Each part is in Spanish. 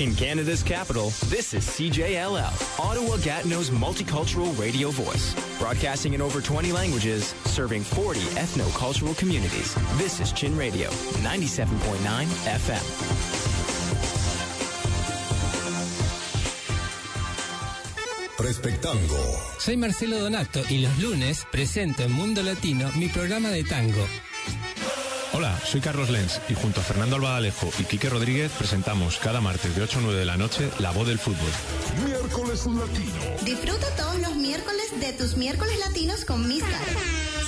In Canada's capital, this is CJLL, Ottawa Gatineau's multicultural radio voice. Broadcasting in over 20 languages, serving 40 ethno-cultural communities. This is Chin Radio, 97.9 FM. Respectango. Soy Marcelo Donato y los lunes presento en Mundo Latino mi programa de tango. Hola, soy Carlos Lenz y junto a Fernando Albadalejo y Quique Rodríguez presentamos cada martes de 8 a 9 de la noche La Voz del Fútbol. Miércoles Latino. Disfruta todos los miércoles de tus miércoles latinos con Miss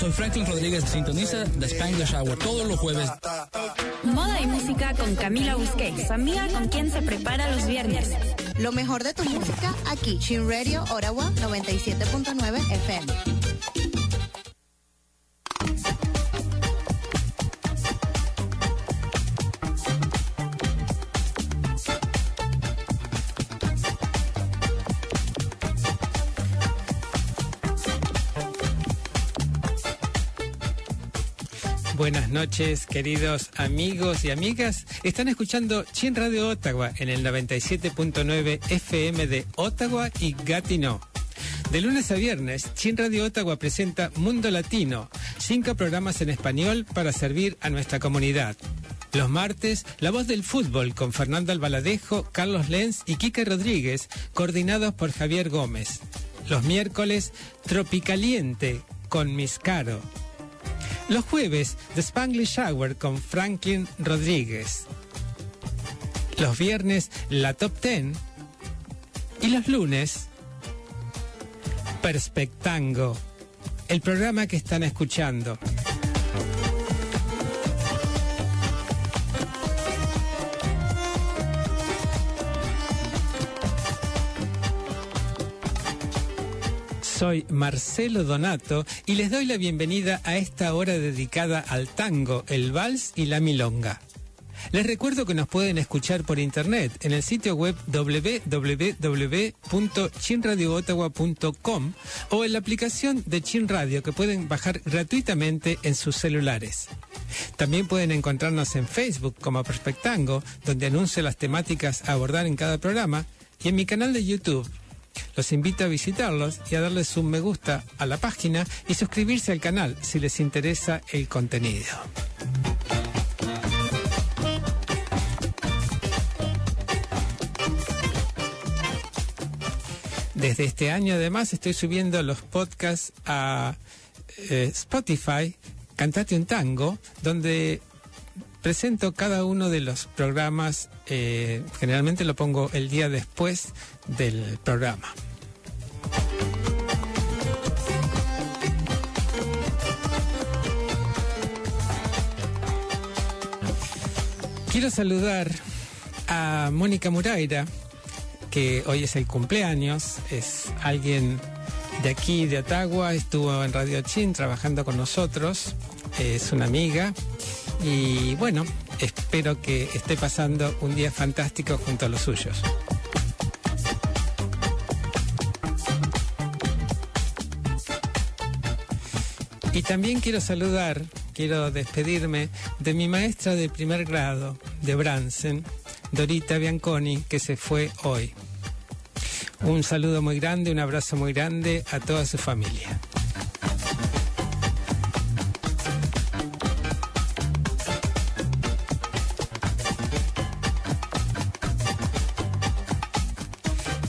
Soy Franklin Rodríguez, sintoniza The Spanglish Hour todos los jueves. Moda y música con Camila Busquets, amiga con quien se prepara los viernes. Lo mejor de tu música aquí, Chin Radio Ottawa 97.9 FM. Buenas noches, queridos amigos y amigas. Están escuchando Chin Radio Ottawa en el 97.9 FM de Ottawa y Gatineau. De lunes a viernes, Chin Radio Ottawa presenta Mundo Latino, cinco programas en español para servir a nuestra comunidad. Los martes, La Voz del Fútbol con Fernando Albaladejo, Carlos Lenz y Quique Rodríguez, coordinados por Javier Gómez. Los miércoles, Tropicaliente con Miscaro. Los jueves, The Spanglish Hour con Franklin Rodríguez. Los viernes, la Top Ten. Y los lunes, Perspectango, el programa que están escuchando. Soy Marcelo Donato y les doy la bienvenida a esta hora dedicada al tango, el vals y la milonga. Les recuerdo que nos pueden escuchar por internet en el sitio web www.chinradioottawa.com o en la aplicación de Chin Radio que pueden bajar gratuitamente en sus celulares. También pueden encontrarnos en Facebook como Perspectango, donde anuncio las temáticas a abordar en cada programa, y en mi canal de YouTube. Los invito a visitarlos y a darles un me gusta a la página y suscribirse al canal si les interesa el contenido. Desde este año además estoy subiendo los podcasts a eh, Spotify, Cantate un Tango, donde presento cada uno de los programas, eh, generalmente lo pongo el día después del programa. Quiero saludar a Mónica Muraira, que hoy es el cumpleaños, es alguien de aquí, de Atagua, estuvo en Radio Chin trabajando con nosotros, es una amiga y bueno, espero que esté pasando un día fantástico junto a los suyos. Y también quiero saludar, quiero despedirme de mi maestra de primer grado de Bransen, Dorita Bianconi, que se fue hoy. Un saludo muy grande, un abrazo muy grande a toda su familia.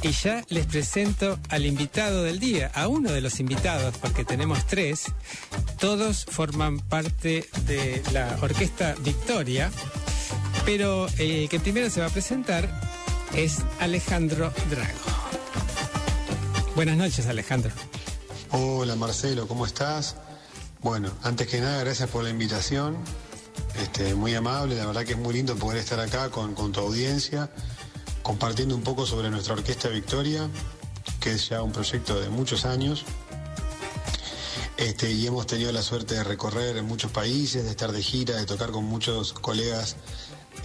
Y ya les presento al invitado del día, a uno de los invitados, porque tenemos tres. Todos forman parte de la Orquesta Victoria, pero el que primero se va a presentar es Alejandro Drago. Buenas noches, Alejandro. Hola Marcelo, ¿cómo estás? Bueno, antes que nada, gracias por la invitación. Este, muy amable, la verdad que es muy lindo poder estar acá con, con tu audiencia, compartiendo un poco sobre nuestra Orquesta Victoria, que es ya un proyecto de muchos años. Este, y hemos tenido la suerte de recorrer en muchos países, de estar de gira, de tocar con muchos colegas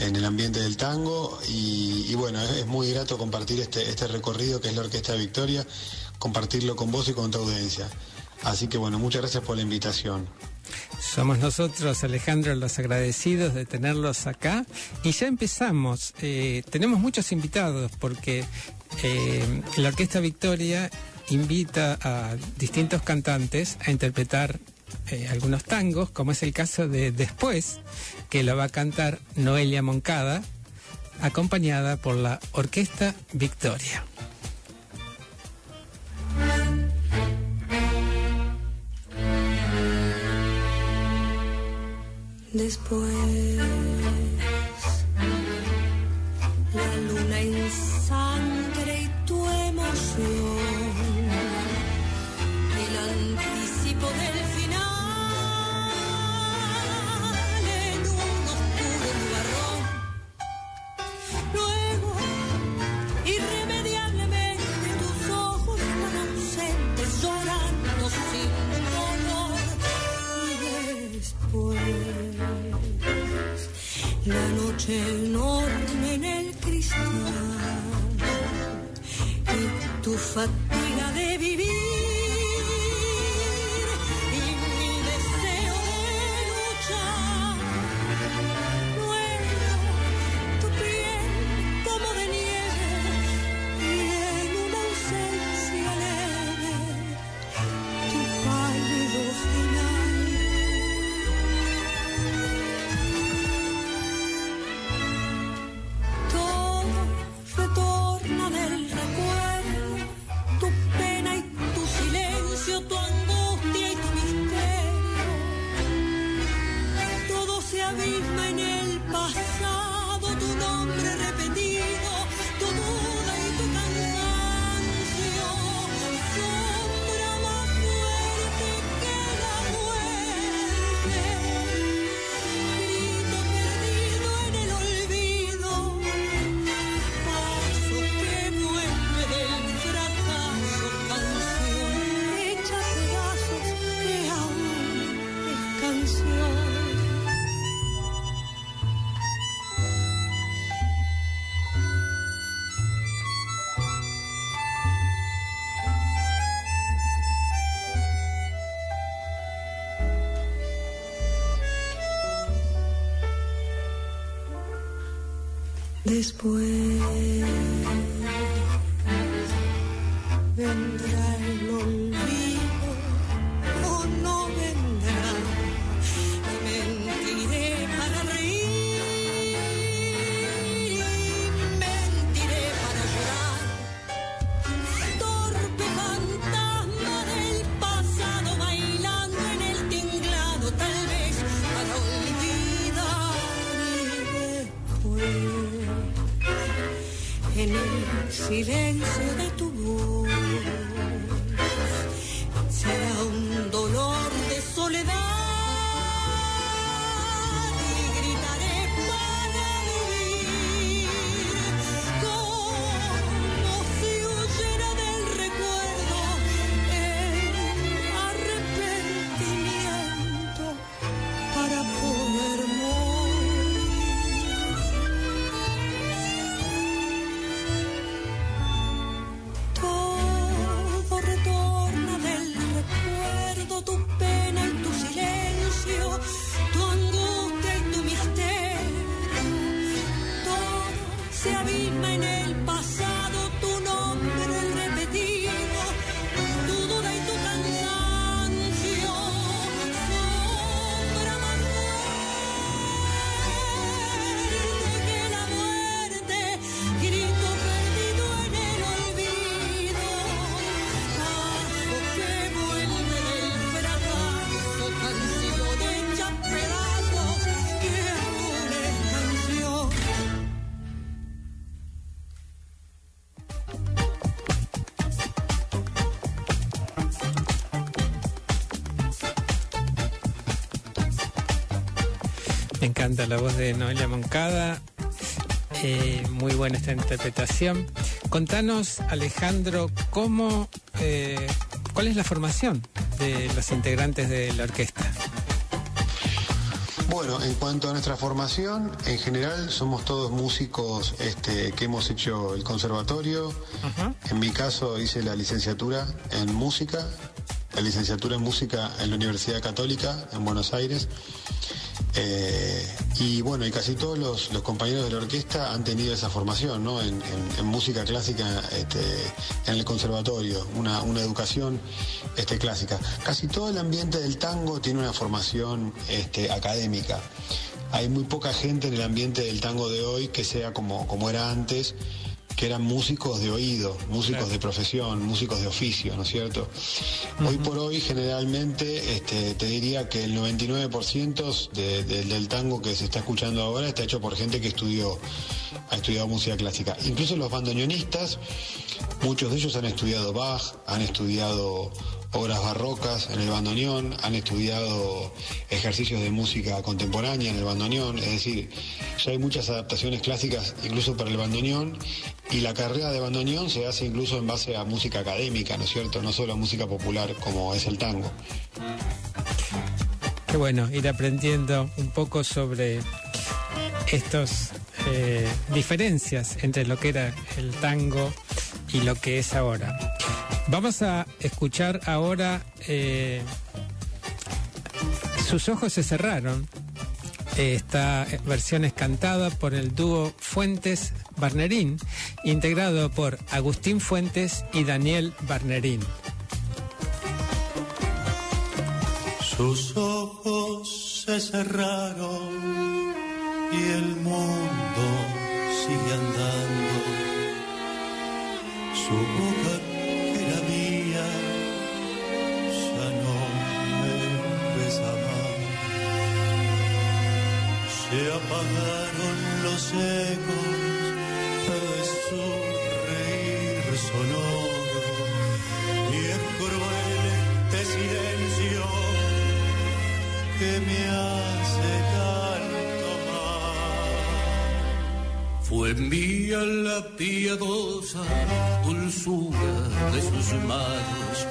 en el ambiente del tango y, bueno, es, muy grato compartir este, este recorrido que es la Orquesta Victoria, compartirlo con vos y con tu audiencia. Así que bueno, muchas gracias por la invitación. Somos nosotros, Alejandro, los agradecidos de tenerlos acá. Y ya empezamos. Eh, tenemos muchos invitados porque eh, la Orquesta Victoria invita a distintos cantantes a interpretar eh, algunos tangos, como es el caso de Después, que lo va a cantar Noelia Moncada, acompañada por la Orquesta Victoria. Después después vendrá el silencio de tu la voz de Noelia Moncada. Eh, muy buena esta interpretación. Contanos, Alejandro, cómo, eh, ¿cuál es la formación de los integrantes de la orquesta? Bueno, en cuanto a nuestra formación, en general somos todos músicos este, que hemos hecho el conservatorio. En mi caso hice la licenciatura en música, la licenciatura en música en la Universidad Católica en Buenos Aires. Eh, y bueno, y casi todos los, compañeros de la orquesta han tenido esa formación en, música clásica este, en el conservatorio, una, una educación este, clásica. Casi todo el ambiente del tango tiene una formación este, académica. Hay muy poca gente en el ambiente del tango de hoy que sea como, como era antes, que eran músicos de oído, músicos claro. de profesión, músicos de oficio, ¿no es cierto? Uh -huh. Hoy por hoy generalmente este, te diría que el 99% de, de, del tango que se está escuchando ahora está hecho por gente que estudió, ha estudiado música clásica. Incluso los bandoneonistas, muchos de ellos han estudiado Bach, han estudiado obras barrocas en el bandoneón, han estudiado ejercicios de música contemporánea en el bandoneón, es decir, ya hay muchas adaptaciones clásicas incluso para el bandoneón y la carrera de bandoneón se hace incluso en base a música académica, ¿no es cierto? No solo a música popular como es el tango. Qué bueno, ir aprendiendo un poco sobre estos eh, diferencias entre lo que era el tango y lo que es ahora. Vamos a escuchar ahora eh, Sus ojos se cerraron. Esta versión es cantada por el dúo Fuentes Barnerín, integrado por Agustín Fuentes y Daniel Barnerín. Sus ojos se cerraron y el mundo sigue andando. Su boca se apagaron los ecos mía la piadosa dulzura de sus manos.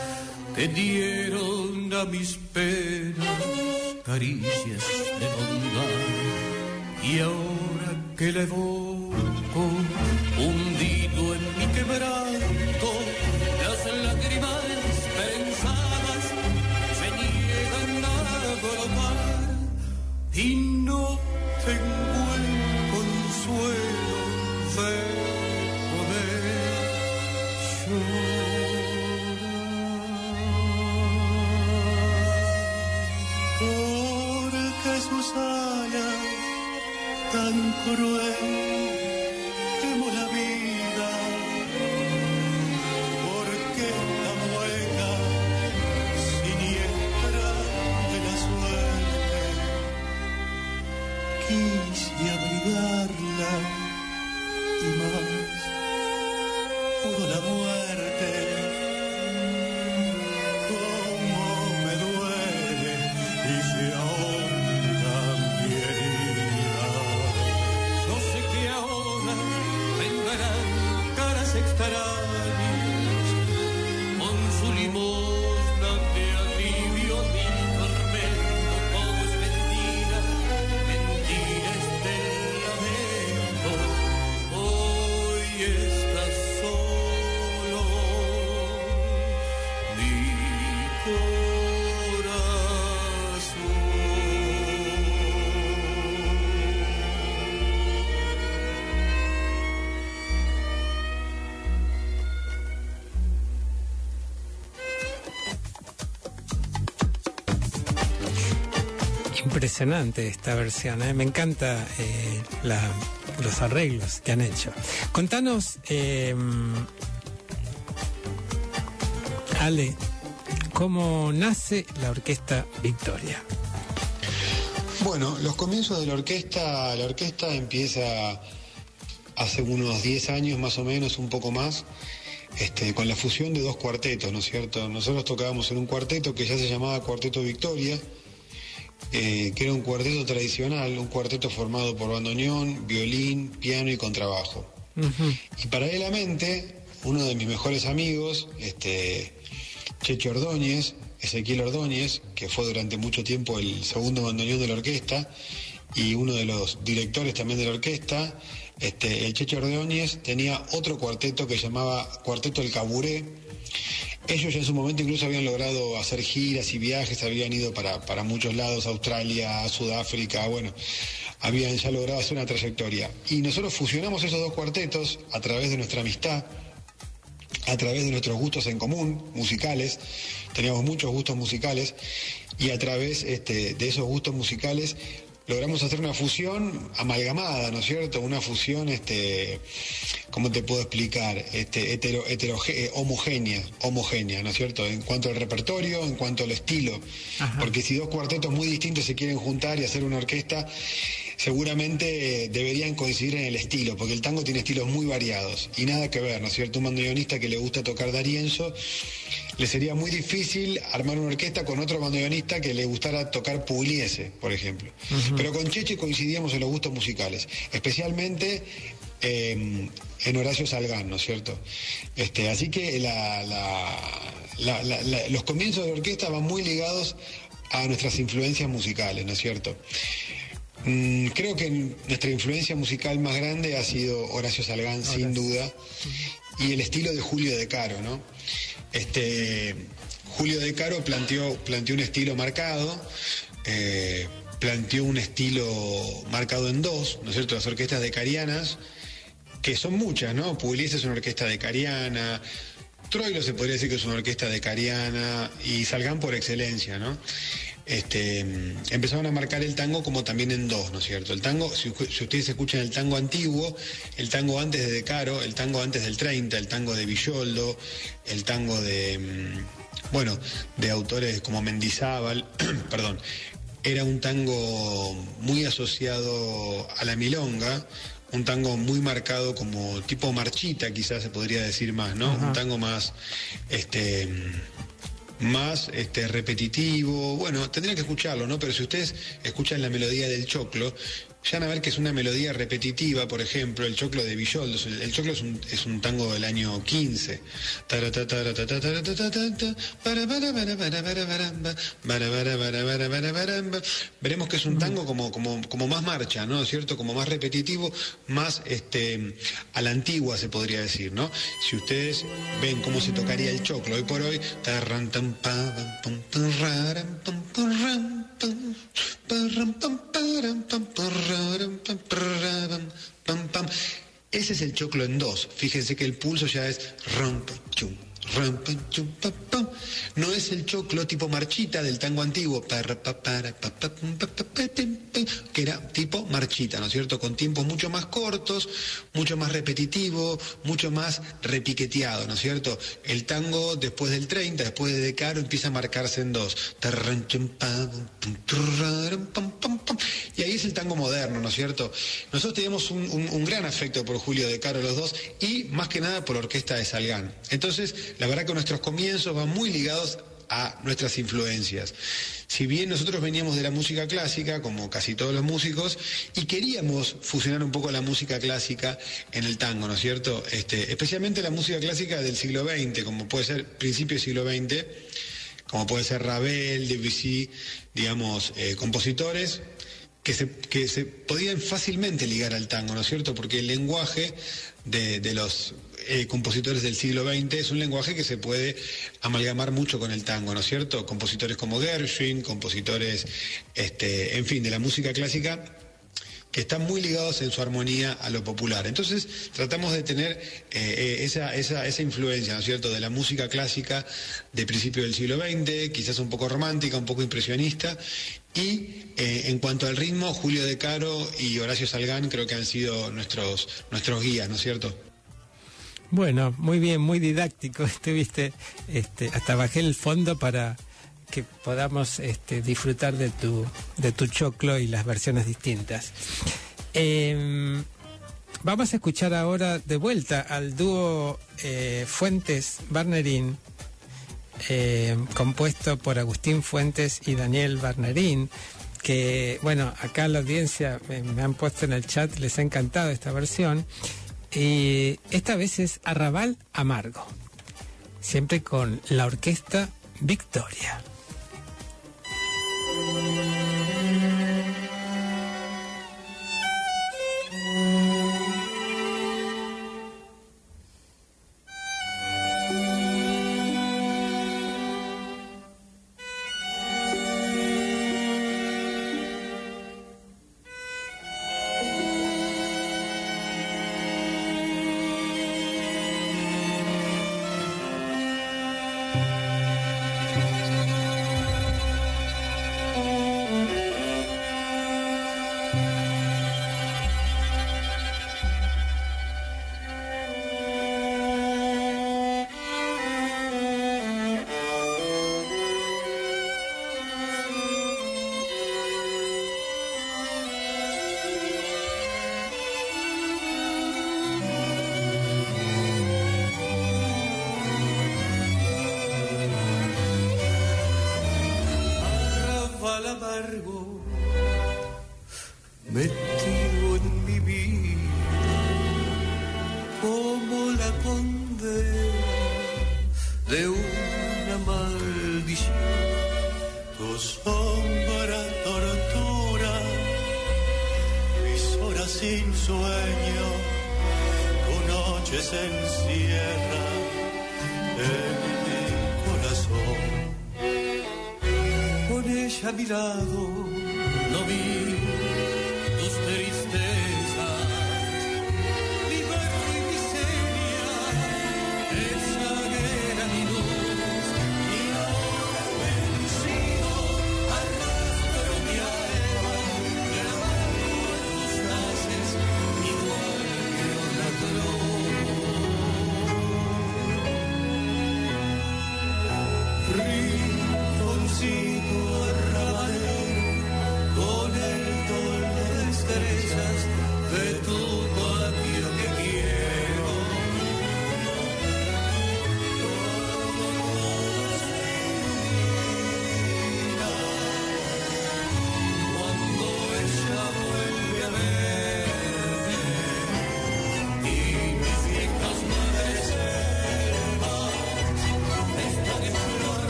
Que dieron a mis penas caricias de bondad. Y ahora que le evoco, tan cruel Impresionante esta versión, ¿eh? me encanta eh, los arreglos que han hecho. Contanos, eh, Ale, cómo nace la orquesta Victoria. Bueno, los comienzos de la orquesta, la orquesta empieza hace unos 10 años más o menos, un poco más, este, con la fusión de dos cuartetos, ¿no es cierto? Nosotros tocábamos en un cuarteto que ya se llamaba Cuarteto Victoria, eh, que era un cuarteto tradicional, un cuarteto formado por bandoneón, violín, piano y contrabajo. Uh -huh. Y paralelamente, uno de mis mejores amigos, este, Checho Ordóñez, Ezequiel Ordóñez, que fue durante mucho tiempo el segundo bandoneón de la orquesta y uno de los directores también de la orquesta, este, el Checho Ordóñez tenía otro cuarteto que llamaba Cuarteto El Caburé Ellos ya en su momento incluso habían logrado hacer giras y viajes, habían ido para, para muchos lados, Australia, Sudáfrica, bueno, habían ya logrado hacer una trayectoria. Y nosotros fusionamos esos dos cuartetos a través de nuestra amistad, a través de nuestros gustos en común, musicales, teníamos muchos gustos musicales, y a través este, de esos gustos musicales logramos hacer una fusión amalgamada, ¿no es cierto? Una fusión, este, ¿cómo te puedo explicar? Este, hetero, eh, homogénea, homogénea, ¿no es cierto? En cuanto al repertorio, en cuanto al estilo. Porque si dos cuartetos muy distintos se quieren juntar y hacer una orquesta, seguramente eh, deberían coincidir en el estilo, porque el tango tiene estilos muy variados y nada que ver, ¿no es cierto? Un bandoneonista que le gusta tocar Darienzo, le sería muy difícil armar una orquesta con otro bandoneonista que le gustara tocar Pugliese, por ejemplo. Pero con Cheche coincidíamos en los gustos musicales, especialmente em, en Horacio Salgán, ¿no es cierto? Este, así que los comienzos de la orquesta van muy ligados a nuestras influencias musicales, ¿no es cierto? Mm, creo que nuestra influencia musical más grande ha sido Horacio Salgán, sin duda, y el estilo de Julio De Caro, ¿no? Este, Julio De Caro planteó, planteó un estilo marcado, eh, planteó un estilo marcado en dos, ¿no es cierto? Las orquestas de Carianas, que son muchas, ¿no? Pugliese es una orquesta de Cariana, Troilo se podría decir que es una orquesta de Cariana, y Salgán por excelencia, ¿no? Este, empezaron a marcar el tango como también en dos, ¿no es cierto? El tango, si, ustedes escuchan el tango antiguo, el tango antes de De Caro, el tango antes del 30, el tango de Villoldo, el tango de, mm, bueno, de autores como Mendizábal, perdón, era un tango muy asociado a la milonga, un tango muy marcado como tipo marchita, quizás se podría decir más, ¿no? Un tango más, este más este, repetitivo. Bueno, tendría que escucharlo, ¿no? Pero si ustedes escuchan la melodía del choclo, ya van a ver que es una melodía repetitiva, por ejemplo, el choclo de Villoldo. El, choclo es un, es un, tango del año 15. Veremos que es un tango como, como, como más marcha, ¿no cierto? Como más repetitivo, más este, a la antigua se podría decir, ¿no? Si ustedes ven cómo se tocaría el choclo hoy por hoy, ese es el choclo en dos. Fíjense que el pulso ya es chum, no es el choclo tipo marchita del tango antiguo, que era tipo marchita, ¿no es cierto? Con tiempos mucho más cortos, mucho más repetitivo, mucho más repiqueteado, ¿no es cierto? El tango después del 30, después de Decaro, empieza a marcarse en dos. Y ahí es el tango moderno, ¿no es cierto? Nosotros teníamos un, gran afecto por Julio De Caro los dos y más que nada por orquesta de Salgán. Entonces, la verdad que nuestros comienzos van muy ligados a nuestras influencias. Si bien nosotros veníamos de la música clásica, como casi todos los músicos, y queríamos fusionar un poco la música clásica en el tango, ¿no es cierto? Este, especialmente la música clásica del siglo XX, como puede ser principio del siglo XX, como puede ser Ravel, Debussy, digamos, eh, compositores que se, que se podían fácilmente ligar al tango, ¿no es cierto? Porque el lenguaje de, los eh, compositores del siglo XX es un lenguaje que se puede amalgamar mucho con el tango, ¿no es cierto? Compositores como Gershwin, compositores, este, en fin, de la música clásica que están muy ligados en su armonía a lo popular. Entonces tratamos de tener eh, eh, esa, esa, influencia, ¿no es cierto?, de la música clásica de principio del siglo XX, quizás un poco romántica, un poco impresionista, y en cuanto al ritmo, Julio De Caro y Horacio Salgán creo que han sido nuestros, nuestros guías, ¿no es cierto? Bueno, muy bien, muy didáctico estuviste, este, hasta bajé el fondo para que podamos este, disfrutar de tu, de tu choclo y las versiones distintas. Em, vamos a escuchar ahora de vuelta al dúo eh, Fuentes Barnerín, eh, compuesto por Agustín Fuentes y Daniel Barnerín, que, bueno, acá la audiencia me, me han puesto en el chat, les ha encantado esta versión. Y esta vez es Arrabal Amargo, siempre con la orquesta Victoria.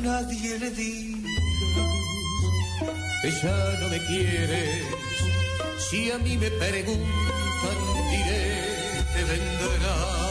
nadie le digas, ella no me quiere. Si a mí me preguntan, diré, te vendrá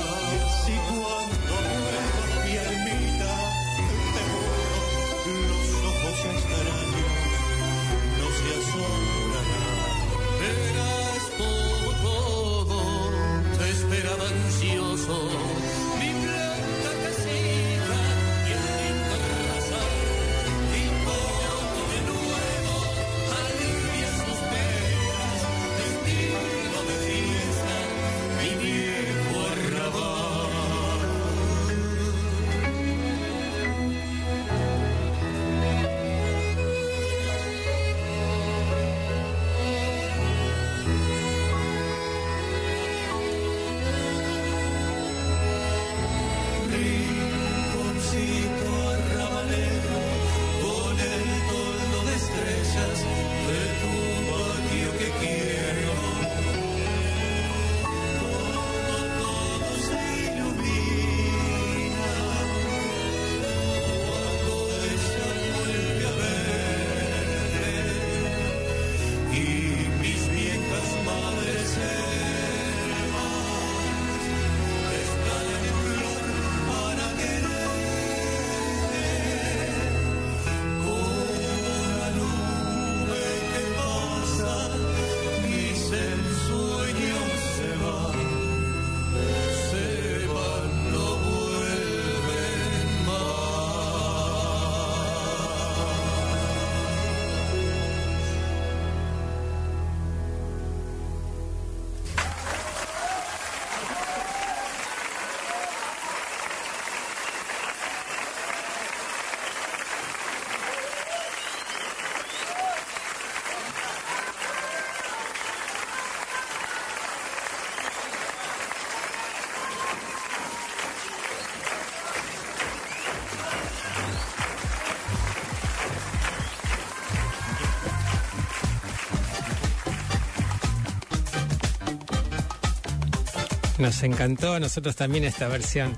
nos encantó a nosotros también esta versión.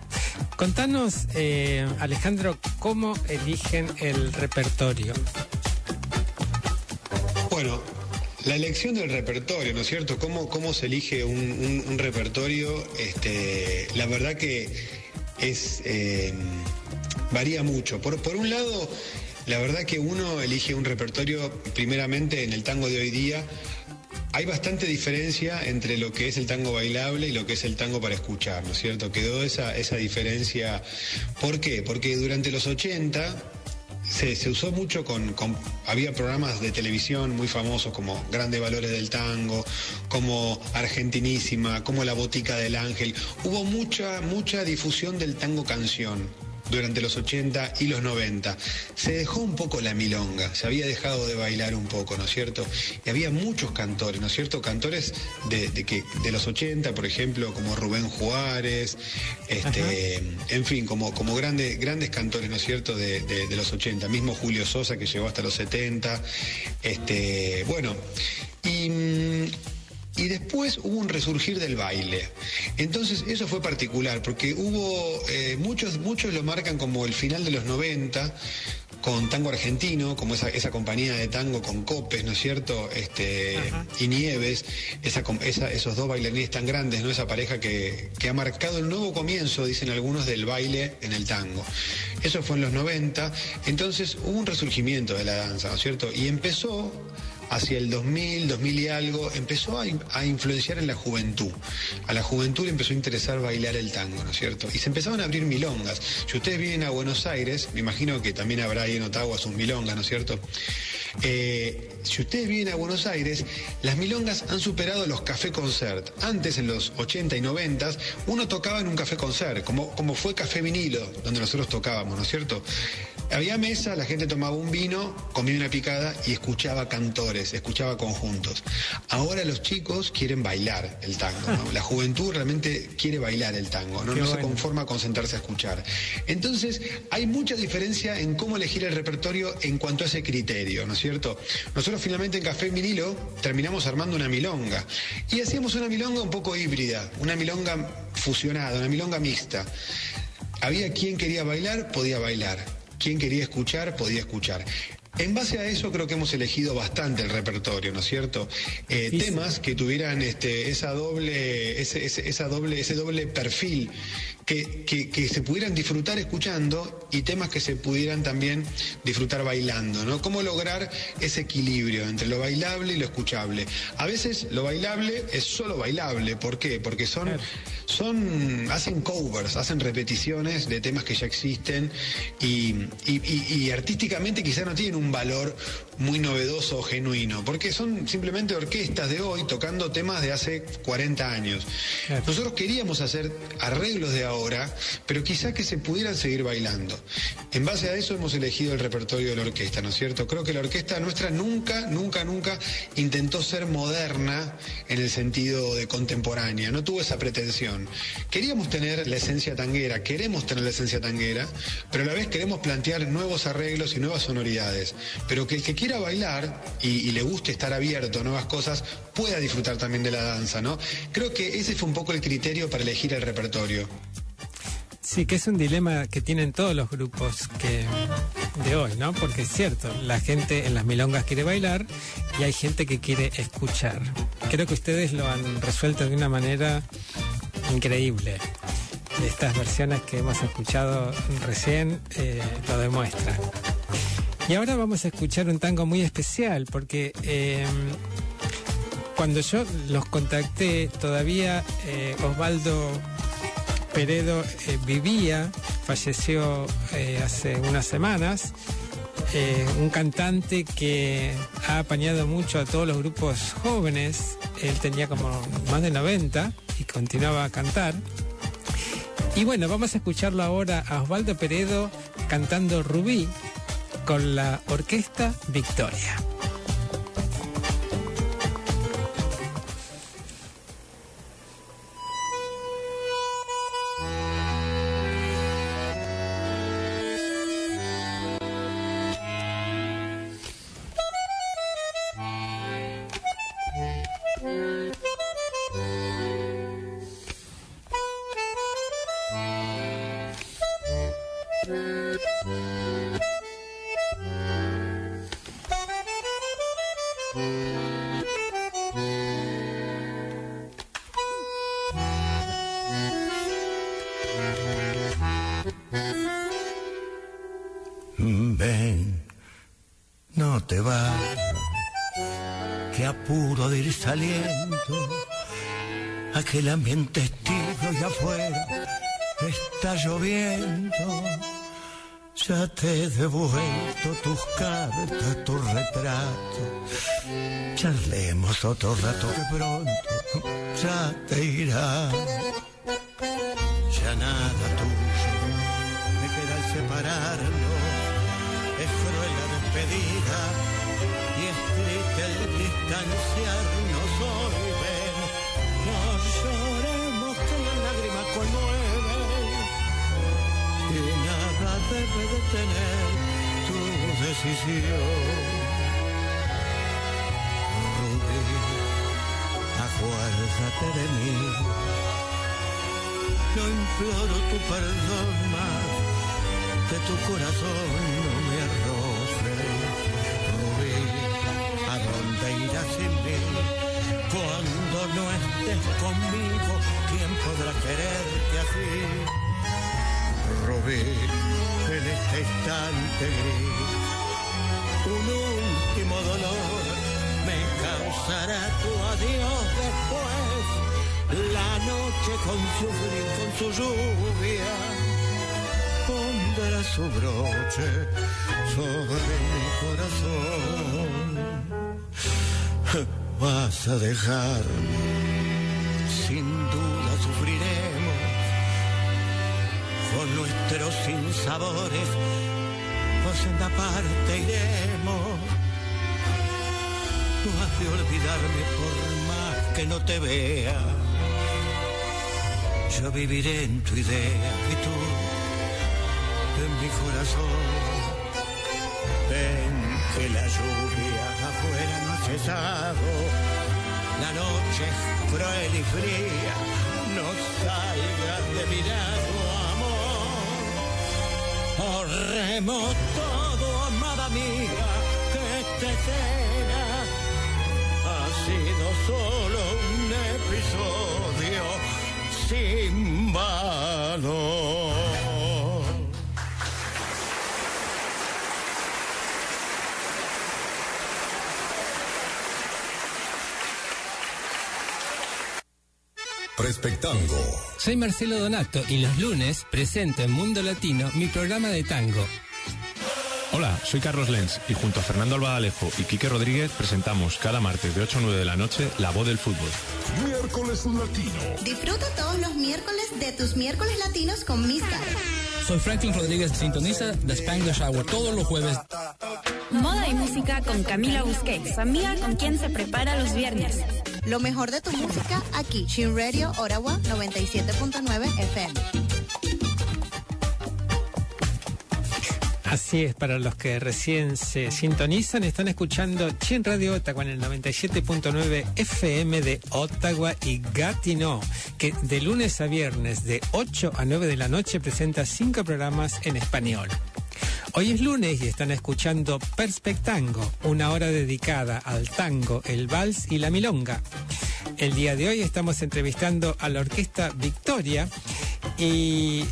Contanos, eh, Alejandro, cómo eligen el repertorio. Bueno, la elección del repertorio, ¿no es cierto? ¿Cómo, cómo se elige un, repertorio? Este, la verdad que es eh, varía mucho. Por, por un lado, la verdad que uno elige un repertorio primeramente en el tango de hoy día hay bastante diferencia entre lo que es el tango bailable y lo que es el tango para escuchar, ¿no es cierto? Quedó esa, esa diferencia. ¿Por qué? Porque durante los 80 se, se usó mucho con, con- Había programas de televisión muy famosos como Grandes Valores del Tango, como Argentinísima, como La Botica del Ángel. Hubo mucha, mucha difusión del tango canción durante los 80 y los 90. Se dejó un poco la milonga, se había dejado de bailar un poco, ¿no es cierto? Y había muchos cantores, ¿no es cierto? Cantores de, de que, de los 80, por ejemplo, como Rubén Juárez, este, en fin, como, como grandes, grandes cantores, ¿no es cierto?, de, de- de los 80. Mismo Julio Sosa, que llegó hasta los 70. Este, bueno, y... y después hubo un resurgir del baile. Entonces eso fue particular, porque hubo, eh, muchos, muchos lo marcan como el final de los 90, con tango argentino, como esa, esa compañía de tango con Copes, ¿no es cierto? Este, y Nieves, esa, com- esa- esos dos bailarines tan grandes, ¿no? Esa pareja que, que ha marcado el nuevo comienzo, dicen algunos, del baile en el tango. Eso fue en los 90, entonces hubo un resurgimiento de la danza, ¿no es cierto? Y empezó hacia el 2000, 2000 y algo, empezó a, in- a influenciar en la juventud. A la juventud le empezó a interesar bailar el tango, ¿no es cierto? Y se empezaban a abrir milongas. Si ustedes vienen a Buenos Aires, me imagino que también habrá ahí en Ottawa sus milongas, ¿no es cierto? Eh, si ustedes vienen a Buenos Aires, las milongas han superado los café concert. Antes, en los 80 y 90, uno tocaba en un café concert, como, como fue Café Vinilo, donde nosotros tocábamos, ¿no es cierto? Había mesa, la gente tomaba un vino, comía una picada y escuchaba cantores, escuchaba conjuntos. Ahora los chicos quieren bailar el tango, ¿no? La juventud realmente quiere bailar el tango, no, se conforma con sentarse a escuchar. Entonces, hay mucha diferencia en cómo elegir el repertorio en cuanto a ese criterio, ¿no es cierto? Nosotros finalmente en Café Vinilo terminamos armando una milonga y hacíamos una milonga un poco híbrida, una milonga fusionada, una milonga mixta. Había quien quería bailar, podía bailar. Quien quería escuchar, podía escuchar. En base a eso creo que hemos elegido bastante el repertorio, ¿no es cierto? Eh, Sí, sí. temas que tuvieran este, esa doble, ese, ese- esa doble, ese doble perfil, que, que- que se pudieran disfrutar escuchando y temas que se pudieran también disfrutar bailando, ¿no? Cómo lograr ese equilibrio entre lo bailable y lo escuchable. A veces lo bailable es solo bailable, ¿por qué? Porque son, son, hacen covers, hacen repeticiones de temas que ya existen y, y- y- y artísticamente quizá no tienen un valor muy novedoso o genuino, porque son simplemente orquestas de hoy tocando temas de hace 40 años. Nosotros queríamos hacer arreglos de ahora, pero quizá que se pudieran seguir bailando. En base a eso hemos elegido el repertorio de la orquesta, ¿no es cierto? Creo que la orquesta nuestra nunca, nunca, nunca intentó ser moderna en el sentido de contemporánea, no tuvo esa pretensión. Queríamos tener la esencia tanguera, queremos tener la esencia tanguera, pero a la vez queremos plantear nuevos arreglos y nuevas sonoridades. Pero que el que quiera bailar y, le guste estar abierto a nuevas cosas, pueda disfrutar también de la danza, ¿no? Creo que ese fue un poco el criterio para elegir el repertorio. Sí, que es un dilema que tienen todos los grupos que de hoy, ¿no? Porque es cierto, la gente en las milongas quiere bailar y hay gente que quiere escuchar. Creo que ustedes lo han resuelto de una manera increíble. Estas versiones que hemos escuchado recién eh, lo demuestran. Y ahora vamos a escuchar un tango muy especial porque eh, cuando yo los contacté todavía eh, Osvaldo Peredo eh, vivía, falleció eh, hace unas semanas, eh, un cantante que ha apañado mucho a todos los grupos jóvenes, él tenía como más de 90 y continuaba a cantar. Y bueno, vamos a escucharlo ahora a Osvaldo Peredo cantando Rubí con la orquesta Victoria. Aquel ambiente es tibio y afuera está lloviendo. Ya te he devuelto tus cartas, tu retrato. Charlemos otro rato que pronto ya te irá. Ya nada tuyo me queda al separarnos. Es cruel la despedida y es triste el distanciarnos debe detener tu decisión. Rubí, acuérdate de mí. No imploro tu perdón más, que tu corazón no me arroje. Rubí, ¿a dónde irás sin mí? Cuando no estés conmigo, ¿quién podrá quererte así? Rubí, en este instante un último dolor me causará tu adiós después. La noche con su frío, con su lluvia, pondrá su broche sobre mi corazón. Vas a dejarme, sin duda con nuestros sinsabores, pues en la parte iremos. No has de olvidarme por más que no te vea. Yo viviré en tu idea y tú en mi corazón. Ven que la lluvia afuera no ha cesado. La noche es cruel y fría. No salgas de mi lado, amor. Ahorremos todo, amada mía, que esta escena ha sido solo un episodio sin valor. Respectango. Soy Marcelo Donato y los lunes presento en Mundo Latino mi programa de tango. Hola, soy Carlos Lenz y junto a Fernando Albadalejo y Quique Rodríguez presentamos cada martes de 8 a 9 de la noche La Voz del Fútbol. Miércoles Latino. Disfruta todos los miércoles de tus miércoles latinos con mis caras. Soy Franklin Rodríguez, sintoniza The Spanglish Hour todos los jueves. Moda y música con Camila Busquets, amiga con quien se prepara los viernes. Lo mejor de tu música aquí, Shin Radio Orawa 97.9 FM. Así es, para los que recién se sintonizan, están escuchando Chin Radio Ottawa en el 97.9 FM de Ottawa y Gatineau, que de lunes a viernes de 8 a 9 de la noche presenta cinco programas en español. Hoy es lunes y están escuchando Perspectango, una hora dedicada al tango, el vals y la milonga. El día de hoy estamos entrevistando a la orquesta Victoria y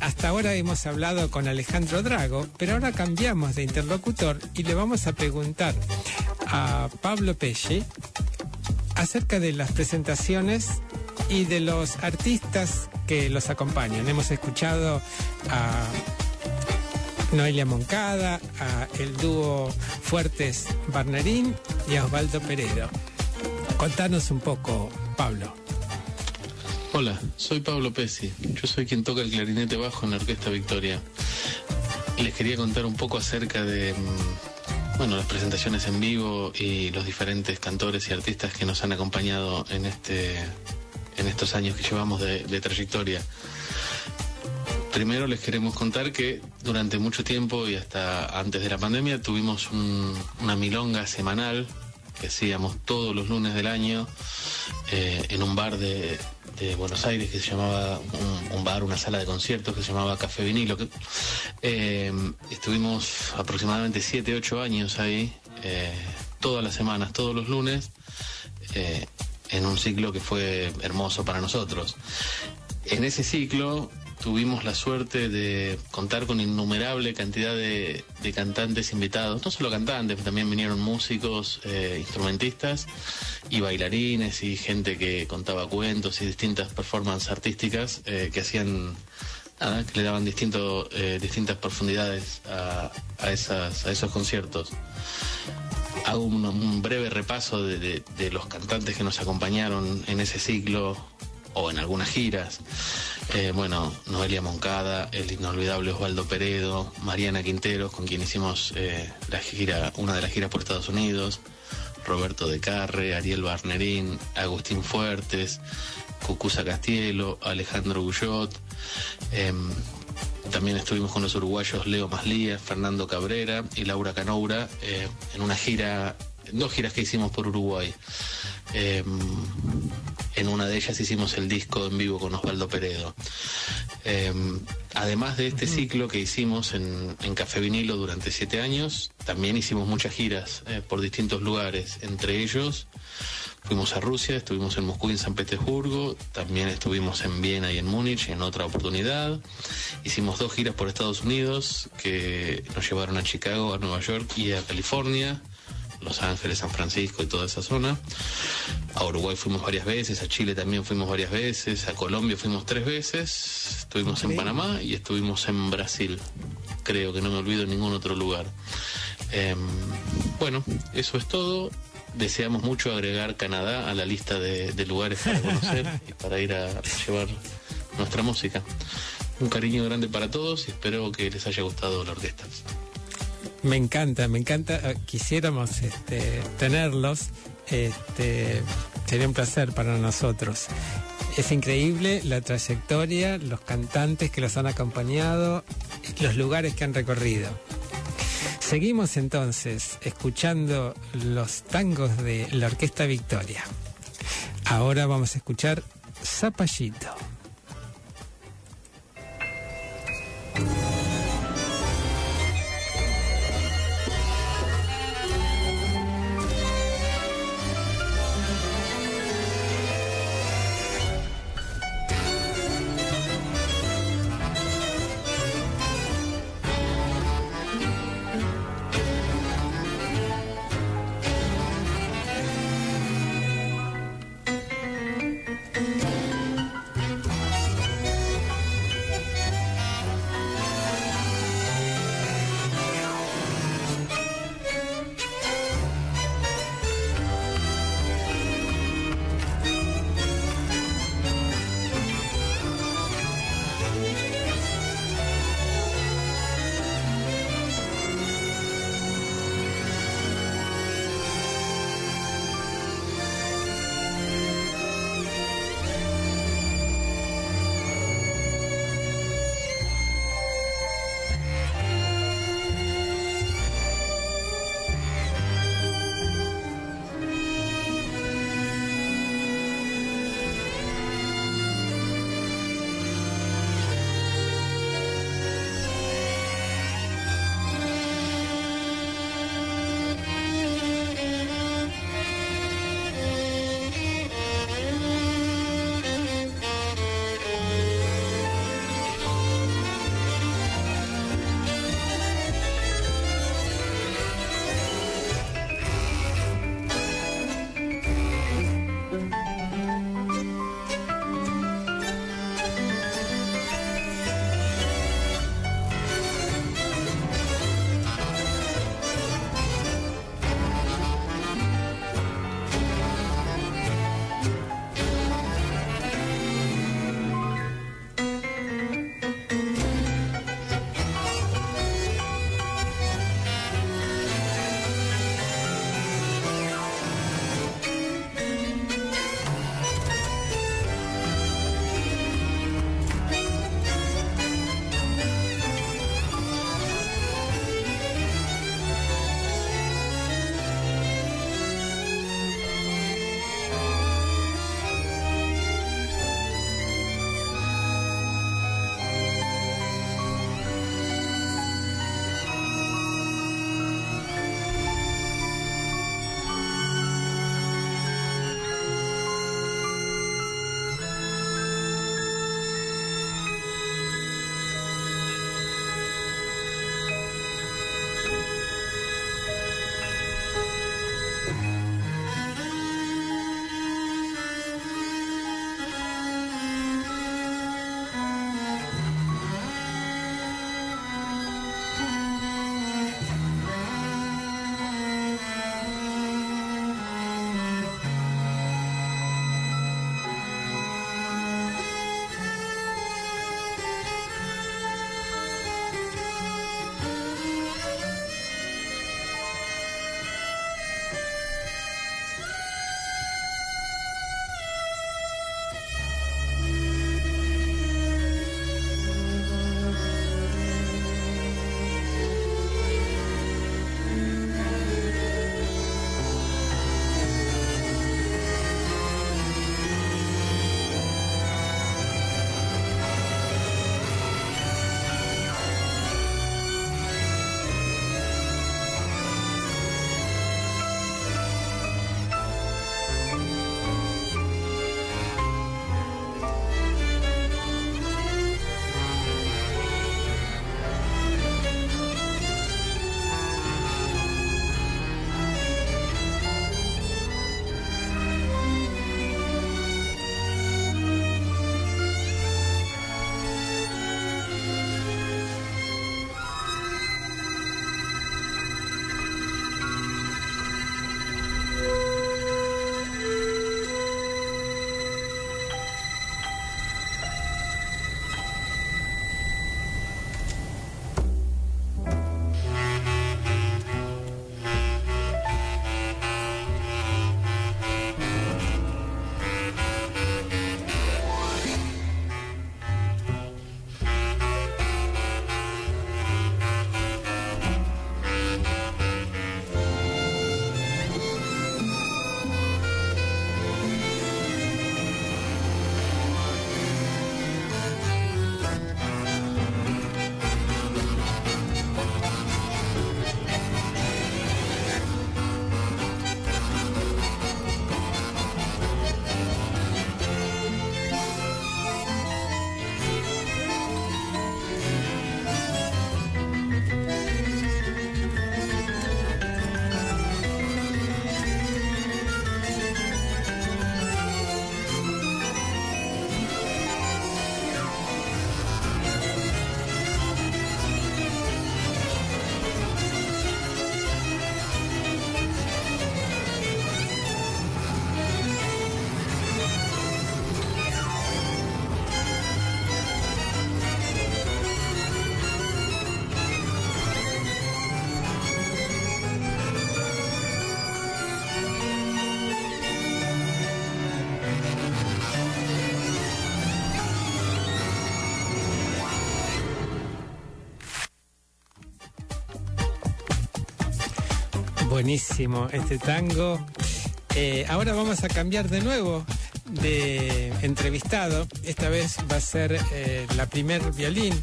hasta ahora hemos hablado con Alejandro Drago, pero ahora cambiamos de interlocutor y le vamos a preguntar a Pablo Pesce acerca de las presentaciones y de los artistas que los acompañan. Hemos escuchado a Noelia Moncada, el dúo Fuertes Barnerín y a Osvaldo Peredo. Contanos un poco, Pablo. Hola, soy Pablo Pesi. Yo soy quien toca el clarinete bajo en la Orquesta Victoria. Les quería contar un poco acerca de mm, bueno, las presentaciones en vivo y los diferentes cantores y artistas que nos han acompañado en este en estos años que llevamos de trayectoria. Primero les queremos contar que durante mucho tiempo y hasta antes de la pandemia tuvimos un- una milonga semanal que hacíamos todos los lunes del año eh, en un bar de, Buenos Aires que se llamaba, un, bar, una sala de conciertos que se llamaba Café Vinilo. eh, estuvimos aproximadamente 7, 8 años ahí, eh, todas las semanas, todos los lunes, en un ciclo que fue hermoso para nosotros. En ese ciclo tuvimos la suerte de contar con innumerable cantidad de, de cantantes invitados, no solo cantantes, también vinieron músicos, eh, instrumentistas y bailarines y gente que contaba cuentos y distintas performances artísticas eh, que hacían que le daban distinto, eh, distintas profundidades a, a, esas, a esos conciertos. Hago un, breve repaso de- de los cantantes que nos acompañaron en ese ciclo o en algunas giras. Eh, bueno, Noelia Moncada, el inolvidable Osvaldo Peredo, Mariana Quinteros, con quien hicimos eh, la gira, una de las giras por Estados Unidos, Roberto De Carre, Ariel Barnerín, Agustín Fuertes, Cucuza Castielo, Alejandro Gullot. em, también estuvimos con los uruguayos Leo Maslía, Fernando Cabrera y Laura Canoura eh, en una gira, dos giras que hicimos por Uruguay. En una de ellas hicimos el disco en vivo con Osvaldo Peredo. Em, además de este ciclo que hicimos en, en Café Vinilo durante siete años, también hicimos muchas giras eh, por distintos lugares, entre ellos fuimos a Rusia, estuvimos en Moscú y en San Petersburgo, también estuvimos en Viena y en Múnich en otra oportunidad. Hicimos dos giras por Estados Unidos que nos llevaron a Chicago, a Nueva York y a California. Los Ángeles, San Francisco y toda esa zona. A Uruguay fuimos varias veces, a Chile también fuimos varias veces, a Colombia fuimos tres veces, estuvimos en Panamá y estuvimos en Brasil. Creo que no me olvido en ningún otro lugar. Em, bueno, eso es todo. Deseamos mucho agregar Canadá a la lista de, de lugares para conocer y para ir a llevar nuestra música. Un cariño grande para todos y espero que les haya gustado la orquesta. Me encanta, me encanta. Eh, Quisiéramos este, tenerlos. Este, sería un placer para nosotros. Es increíble la trayectoria, los cantantes que los han acompañado, los lugares que han recorrido. Seguimos entonces escuchando los tangos de la Orquesta Victoria. Ahora vamos a escuchar Zapallito. Buenísimo este tango. Eh, ahora vamos a cambiar de nuevo de entrevistado. Esta vez va a ser eh, la primer violín,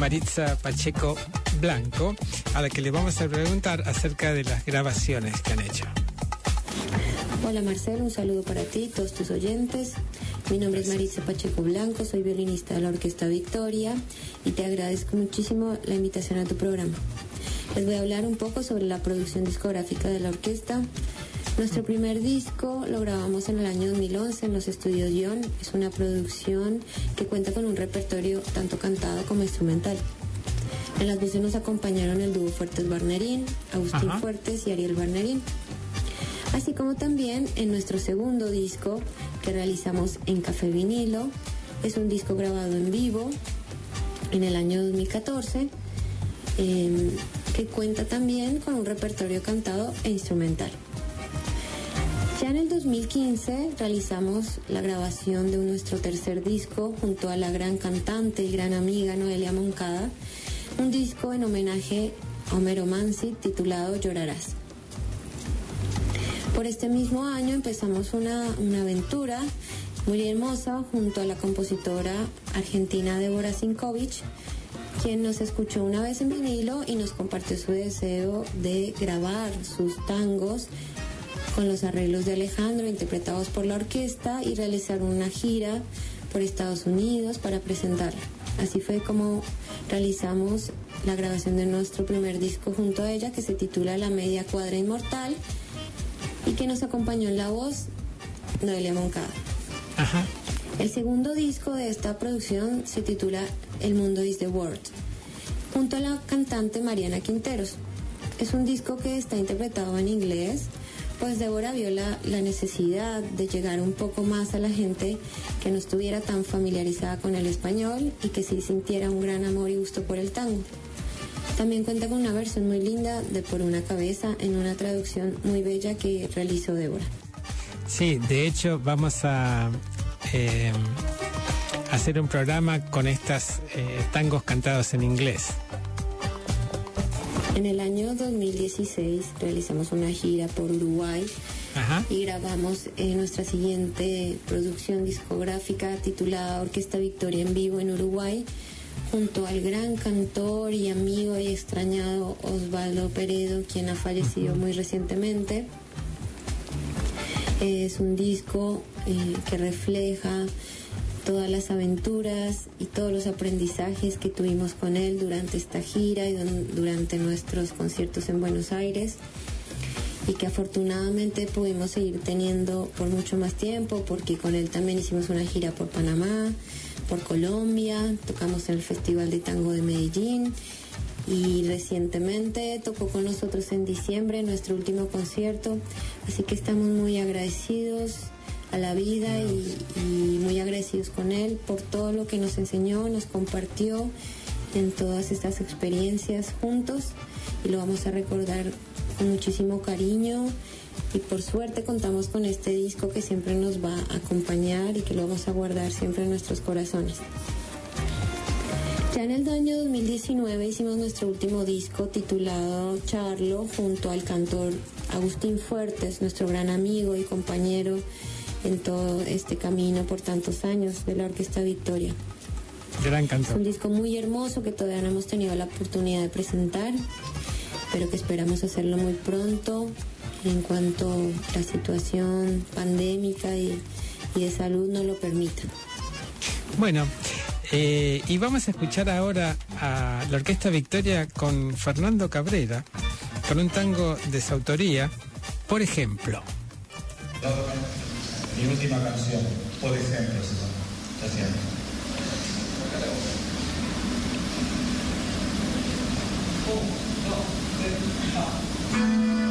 Maritza Pacheco Blanco, a la que le vamos a preguntar acerca de las grabaciones que han hecho. Hola Marcelo, un saludo para ti, todos tus oyentes. Mi nombre es Maritza Pacheco Blanco, soy violinista de la Orquesta Victoria y te agradezco muchísimo la invitación a tu programa. Les voy a hablar un poco sobre la producción discográfica de la orquesta. Nuestro primer disco lo grabamos en el año 2011 en los estudios Dion. Es una producción que cuenta con un repertorio tanto cantado como instrumental. En las voces nos acompañaron el dúo Fuertes Barnerín, Agustín Ajá. Fuertes y Ariel Barnerín. Así como también en nuestro segundo disco que realizamos en Café Vinilo. Es un disco grabado en vivo en el año 2014 eh, que cuenta también con un repertorio cantado e instrumental. Ya en el 2015 realizamos la grabación de nuestro tercer disco junto a la gran cantante y gran amiga Noelia Moncada, un disco en homenaje a Homero Mansi titulado Llorarás. Por este mismo año empezamos una, una aventura muy hermosa junto a la compositora argentina Débora Sinkovic, quien nos escuchó una vez en vinilo y nos compartió su deseo de grabar sus tangos con los arreglos de Alejandro interpretados por la orquesta y realizar una gira por Estados Unidos para presentarla. Así fue como realizamos la grabación de nuestro primer disco junto a ella que se titula La Media Cuadra Inmortal y que nos acompañó en la voz Noelia Moncada. El segundo disco de esta producción se titula El Mundo is the World, junto a la cantante Mariana Quinteros. Es un disco que está interpretado en inglés, pues Débora vio la, la necesidad de llegar un poco más a la gente que no estuviera tan familiarizada con el español y que sí sintiera un gran amor y gusto por el tango. También cuenta con una versión muy linda de Por una cabeza en una traducción muy bella que realizó Débora. Sí, de hecho vamos a eh, hacer un programa con estas eh, tangos cantados en inglés. En el año 2016 realizamos una gira por Uruguay y grabamos eh, nuestra siguiente producción discográfica titulada Orquesta Victoria en vivo en Uruguay junto al gran cantor y amigo y extrañado Osvaldo Peredo, quien ha fallecido muy recientemente. Es un disco eh, que refleja todas las aventuras y todos los aprendizajes que tuvimos con él durante esta gira y durante nuestros conciertos en Buenos Aires y que afortunadamente pudimos seguir teniendo por mucho más tiempo porque con él también hicimos una gira por Panamá, por Colombia, tocamos en el Festival de Tango de Medellín y recientemente tocó con nosotros en diciembre nuestro último concierto, así que estamos muy agradecidos a la vida y, y muy agradecidos con él por todo lo que nos enseñó, nos compartió en todas estas experiencias juntos y lo vamos a recordar con muchísimo cariño y por suerte contamos con este disco que siempre nos va a acompañar y que lo vamos a guardar siempre en nuestros corazones. Ya en el año 2019 hicimos nuestro último disco titulado Charlo junto al cantor Agustín Fuertes, nuestro gran amigo y compañero en todo este camino por tantos años de la Orquesta Victoria. Gran Es cantor. un disco muy hermoso que todavía no hemos tenido la oportunidad de presentar, pero que esperamos hacerlo muy pronto en cuanto la situación pandémica y, y de salud nos lo permita. Bueno, eh, y vamos a escuchar ahora a la Orquesta Victoria con Fernando Cabrera, con un tango de su autoría, por ejemplo. Mi última canción, por ejemplo, se llama. Gracias. Thank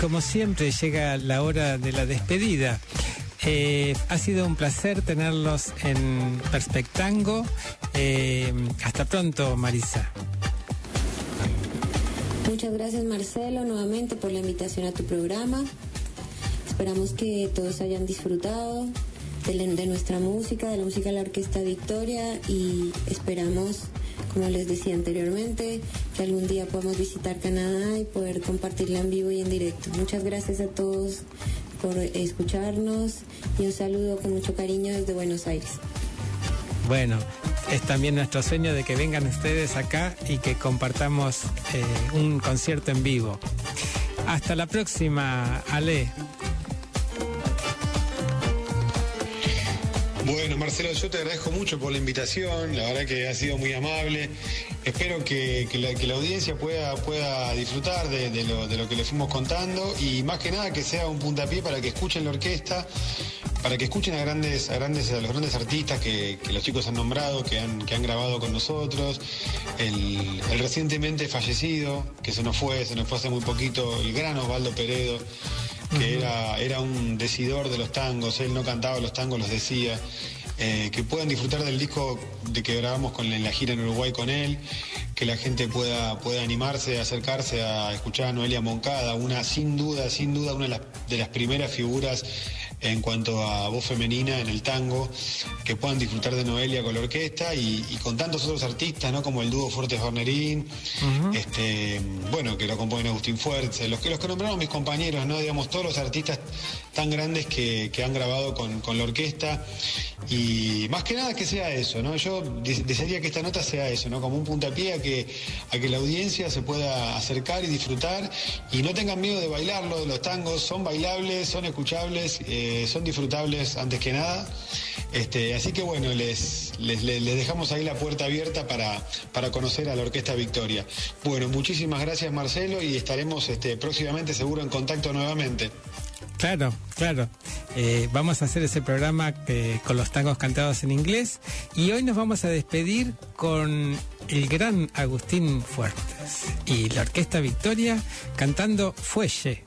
como siempre llega la hora de la despedida. Eh, ha sido un placer tenerlos en Perspectango. Eh, hasta pronto, Marisa. Muchas gracias Marcelo nuevamente por la invitación a tu programa. Esperamos que todos hayan disfrutado de, de nuestra música, de la música de la Orquesta Victoria y esperamos, como les decía anteriormente, que algún día podamos visitar Canadá y poder compartirla en vivo y en directo. Muchas gracias a todos por escucharnos y un saludo con mucho cariño desde Buenos Aires. Bueno, es también nuestro sueño de que vengan ustedes acá y que compartamos eh, un concierto en vivo. Hasta la próxima, Ale. Bueno, Marcelo, yo te agradezco mucho por la invitación, la verdad que ha sido muy amable. Espero que, que la, audiencia pueda, pueda disfrutar de, lo, de lo que le fuimos contando y más que nada que sea un puntapié para que escuchen la orquesta, para que escuchen a grandes, a grandes, a los grandes artistas que, que los chicos han nombrado, que han, que han grabado con nosotros, el, el recientemente fallecido, que se nos fue, se nos fue hace muy poquito, el gran Osvaldo Peredo que era, era un decidor de los tangos, él no cantaba los tangos, los decía. Eh, que puedan disfrutar del disco de que grabamos con, en la gira en Uruguay con él, que la gente pueda, pueda animarse, acercarse a escuchar a Noelia Moncada, una sin duda, sin duda, una de las, de las primeras figuras en cuanto a voz femenina en el tango, que puedan disfrutar de Noelia con la orquesta y, y con tantos otros artistas, ¿no? Como el dúo Fuertes Hornerín, este, bueno, que lo componen Agustín Fuertes, los que los que nombraron mis compañeros, ¿no? Digamos, todos los artistas tan grandes que, que han grabado con, con la orquesta. Y más que nada que sea eso, ¿no? Yo des- desearía que esta nota sea eso, ¿no? Como un puntapié a que, a que la audiencia se pueda acercar y disfrutar y no tengan miedo de bailarlo, los tangos son bailables, son escuchables, eh, son disfrutables antes que nada. Este, así que bueno, les- les dejamos ahí la puerta abierta para, para conocer a la Orquesta Victoria. Bueno, muchísimas gracias Marcelo y estaremos este, próximamente seguro en contacto nuevamente. Claro, claro. Eh, vamos a hacer ese programa eh, con los tangos cantados en inglés y hoy nos vamos a despedir con el gran Agustín Fuertes y la Orquesta Victoria cantando Fuelle.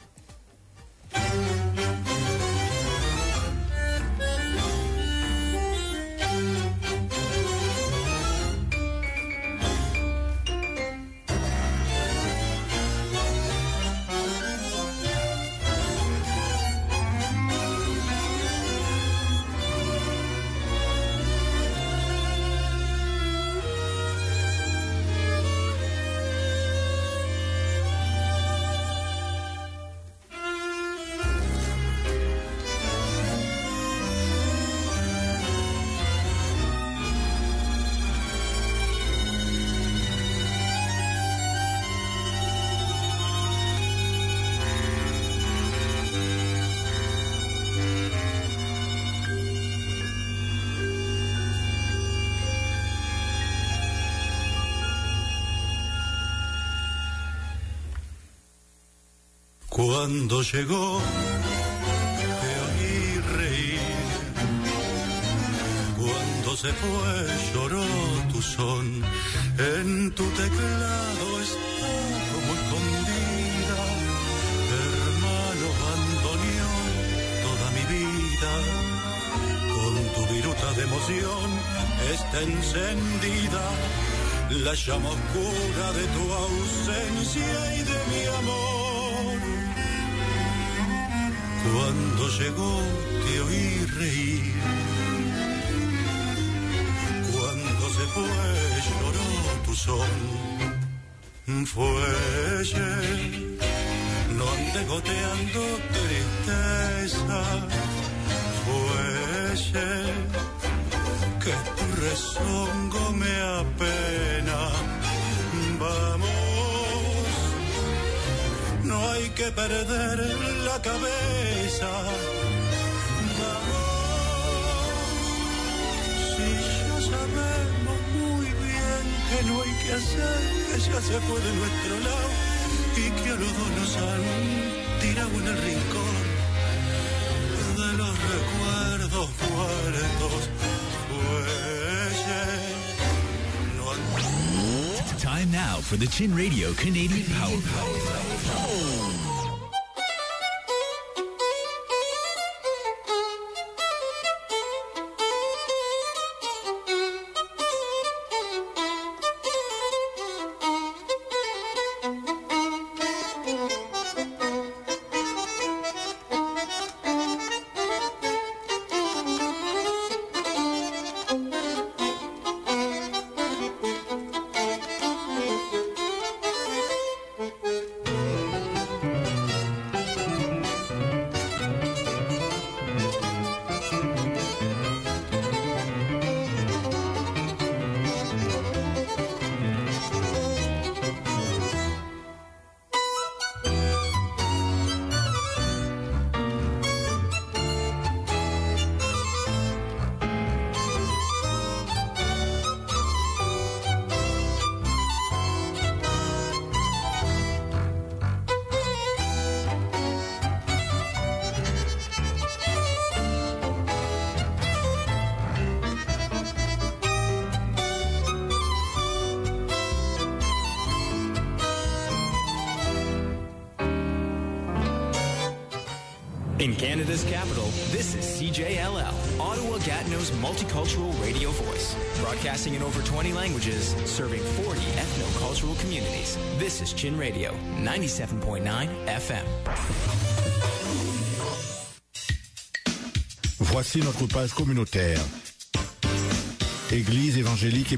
Cuando llegó te oí reír, cuando se fue lloró tu son, en tu teclado está como escondida, hermano bandoneón toda mi vida, con tu viruta de emoción está encendida. La llama oscura de tu ausencia y de mi amor. Cuando llegó te oí reír. Cuando se fue lloró tu son. Fuelle, no ande goteando tristeza. Fuelle, que tu rezongo me apena. Vamos, no hay que perder la cabeza. Vamos, si ya sabemos muy bien que no hay que hacer, que ya se fue de nuestro lado y que a los dos nos han tirado en el rincón de los recuerdos muertos. Time now for the Chin Radio Canadian Power Play. 97.9 FM. Voici notre page communautaire. Église évangélique et